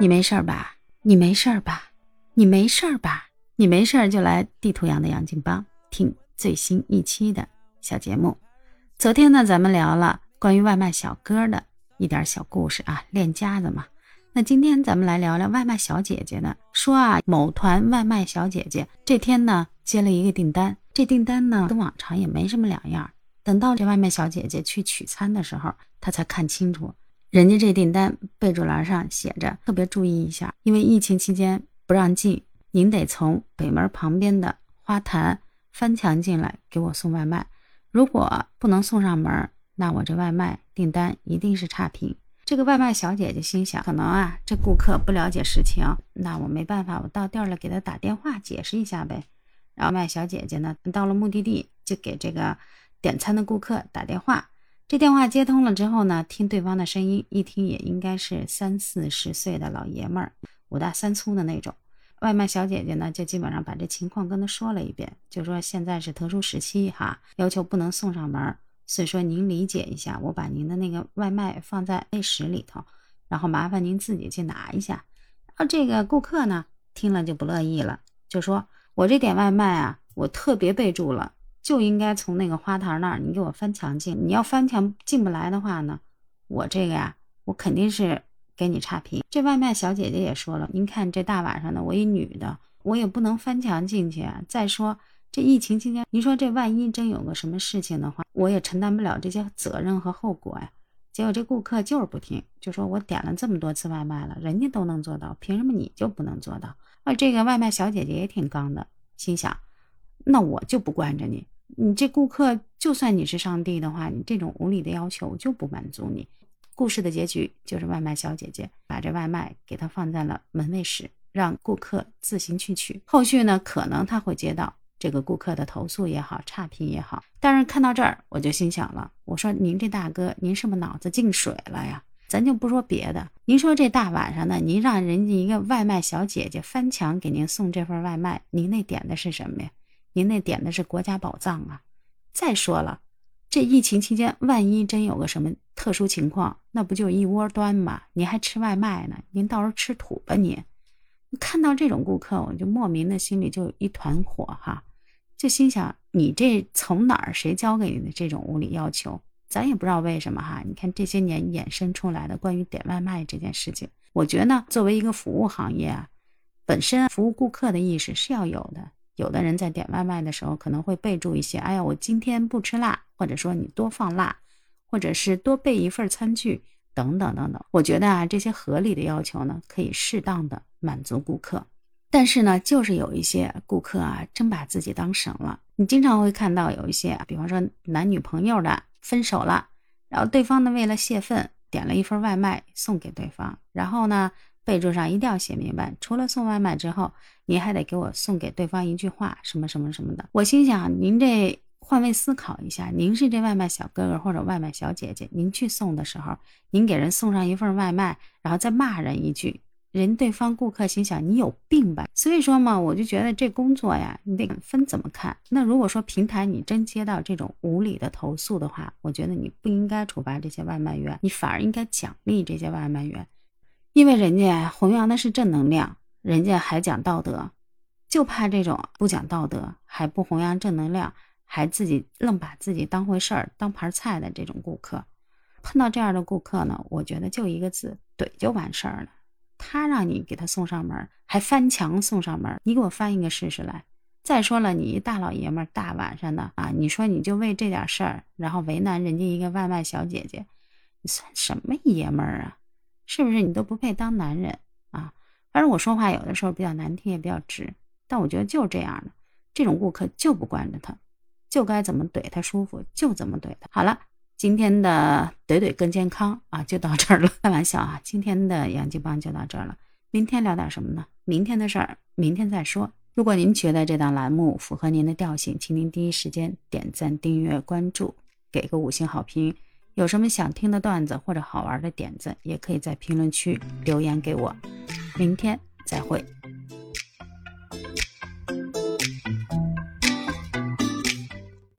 你没事吧？你没事吧？你没事吧？你没事就来地图羊的杨金帮听最新一期的小节目。昨天呢，咱们聊了关于外卖小哥的一点小故事啊，练家子嘛。那今天咱们来聊聊外卖小姐姐呢。说啊，某团外卖小姐姐这天呢接了一个订单，这订单呢跟往常也没什么两样。等到这外卖小姐姐去取餐的时候，她才看清楚，人家这订单备注栏上写着特别注意一下，因为疫情期间不让进，您得从北门旁边的花坛翻墙进来给我送外卖。如果不能送上门，那我这外卖订单一定是差评。这个外卖小姐姐心想，可能啊，这顾客不了解实情，那我没办法，我到店了给他打电话解释一下呗。然后外卖小姐姐呢，到了目的地就给这个点餐的顾客打电话。这电话接通了之后呢，听对方的声音，一听也应该是三四十岁的老爷们儿，五大三粗的那种。外卖小姐姐呢，就基本上把这情况跟他说了一遍，就说现在是特殊时期哈，要求不能送上门。所以说您理解一下，我把您的那个外卖放在 A 室里头，然后麻烦您自己去拿一下。然后这个顾客呢听了就不乐意了，就说我这点外卖啊，我特别备注了，就应该从那个花坛那儿，你给我翻墙进。你要翻墙进不来的话呢，我这个呀，我肯定是给你差评。这外卖小姐姐也说了，您看这大晚上的，我一女的，我也不能翻墙进去啊。再说。这疫情期间，你说这万一真有个什么事情的话，我也承担不了这些责任和后果呀。结果这顾客就是不听，就说我点了这么多次外卖了，人家都能做到，凭什么你就不能做到？啊，这个外卖小姐姐也挺刚的，心想，那我就不惯着你。你这顾客就算你是上帝的话，你这种无理的要求就不满足你。故事的结局就是外卖小姐姐把这外卖给他放在了门卫室，让顾客自行去取。后续呢，可能他会接到。这个顾客的投诉也好，差评也好，但是看到这儿我就心想了，我说您这大哥，您是不是脑子进水了呀？咱就不说别的，您说这大晚上的，您让人家一个外卖小姐姐翻墙给您送这份外卖，您那点的是什么呀？您那点的是国家宝藏啊！再说了，这疫情期间，万一真有个什么特殊情况，那不就一窝端吗？您还吃外卖呢？您到时候吃土吧您！看到这种顾客，我就莫名的心里就一团火哈。就心想，你这从哪儿谁教给你的这种无理要求？咱也不知道为什么哈。你看这些年衍生出来的关于点外卖这件事情，我觉得，作为一个服务行业啊，本身服务顾客的意识是要有的。有的人在点外卖的时候可能会备注一些，哎呀，我今天不吃辣，或者说你多放辣，或者是多备一份餐具等等等等。我觉得啊，这些合理的要求呢，可以适当的满足顾客。但是呢，就是有一些顾客啊，真把自己当神了。你经常会看到有一些，比方说男女朋友的分手了，然后对方呢为了泄愤，点了一份外卖送给对方，然后呢备注上一定要写明白，除了送外卖之后，您还得给我送给对方一句话，什么什么什么的。我心想，您这换位思考一下，您是这外卖小哥哥或者外卖小姐姐，您去送的时候，您给人送上一份外卖，然后再骂人一句。人对方顾客心想你有病吧，所以说嘛，我就觉得这工作呀，你得分怎么看。那如果说平台你真接到这种无理的投诉的话，我觉得你不应该处罚这些外卖员，你反而应该奖励这些外卖员，因为人家弘扬的是正能量，人家还讲道德，就怕这种不讲道德还不弘扬正能量，还自己愣把自己当回事儿当盘菜的这种顾客，碰到这样的顾客呢，我觉得就一个字，怼就完事儿了。他让你给他送上门，还翻墙送上门，你给我翻一个试试来。再说了，你一大老爷们儿，大晚上的啊，你说你就为这点事儿，然后为难人家一个外卖小姐姐，你算什么爷们儿啊？是不是你都不配当男人啊？反正我说话有的时候比较难听，也比较直，但我觉得就是这样的，这种顾客就不惯着他，就该怎么怼他舒服就怎么怼他。好了。今天的怼怼更健康啊，就到这儿了。开玩笑啊，今天的杨金帮就到这儿了。明天聊点什么呢？明天的事儿，明天再说。如果您觉得这档栏目符合您的调性，请您第一时间点赞、订阅、关注，给个五星好评。有什么想听的段子或者好玩的点子，也可以在评论区留言给我。明天再会。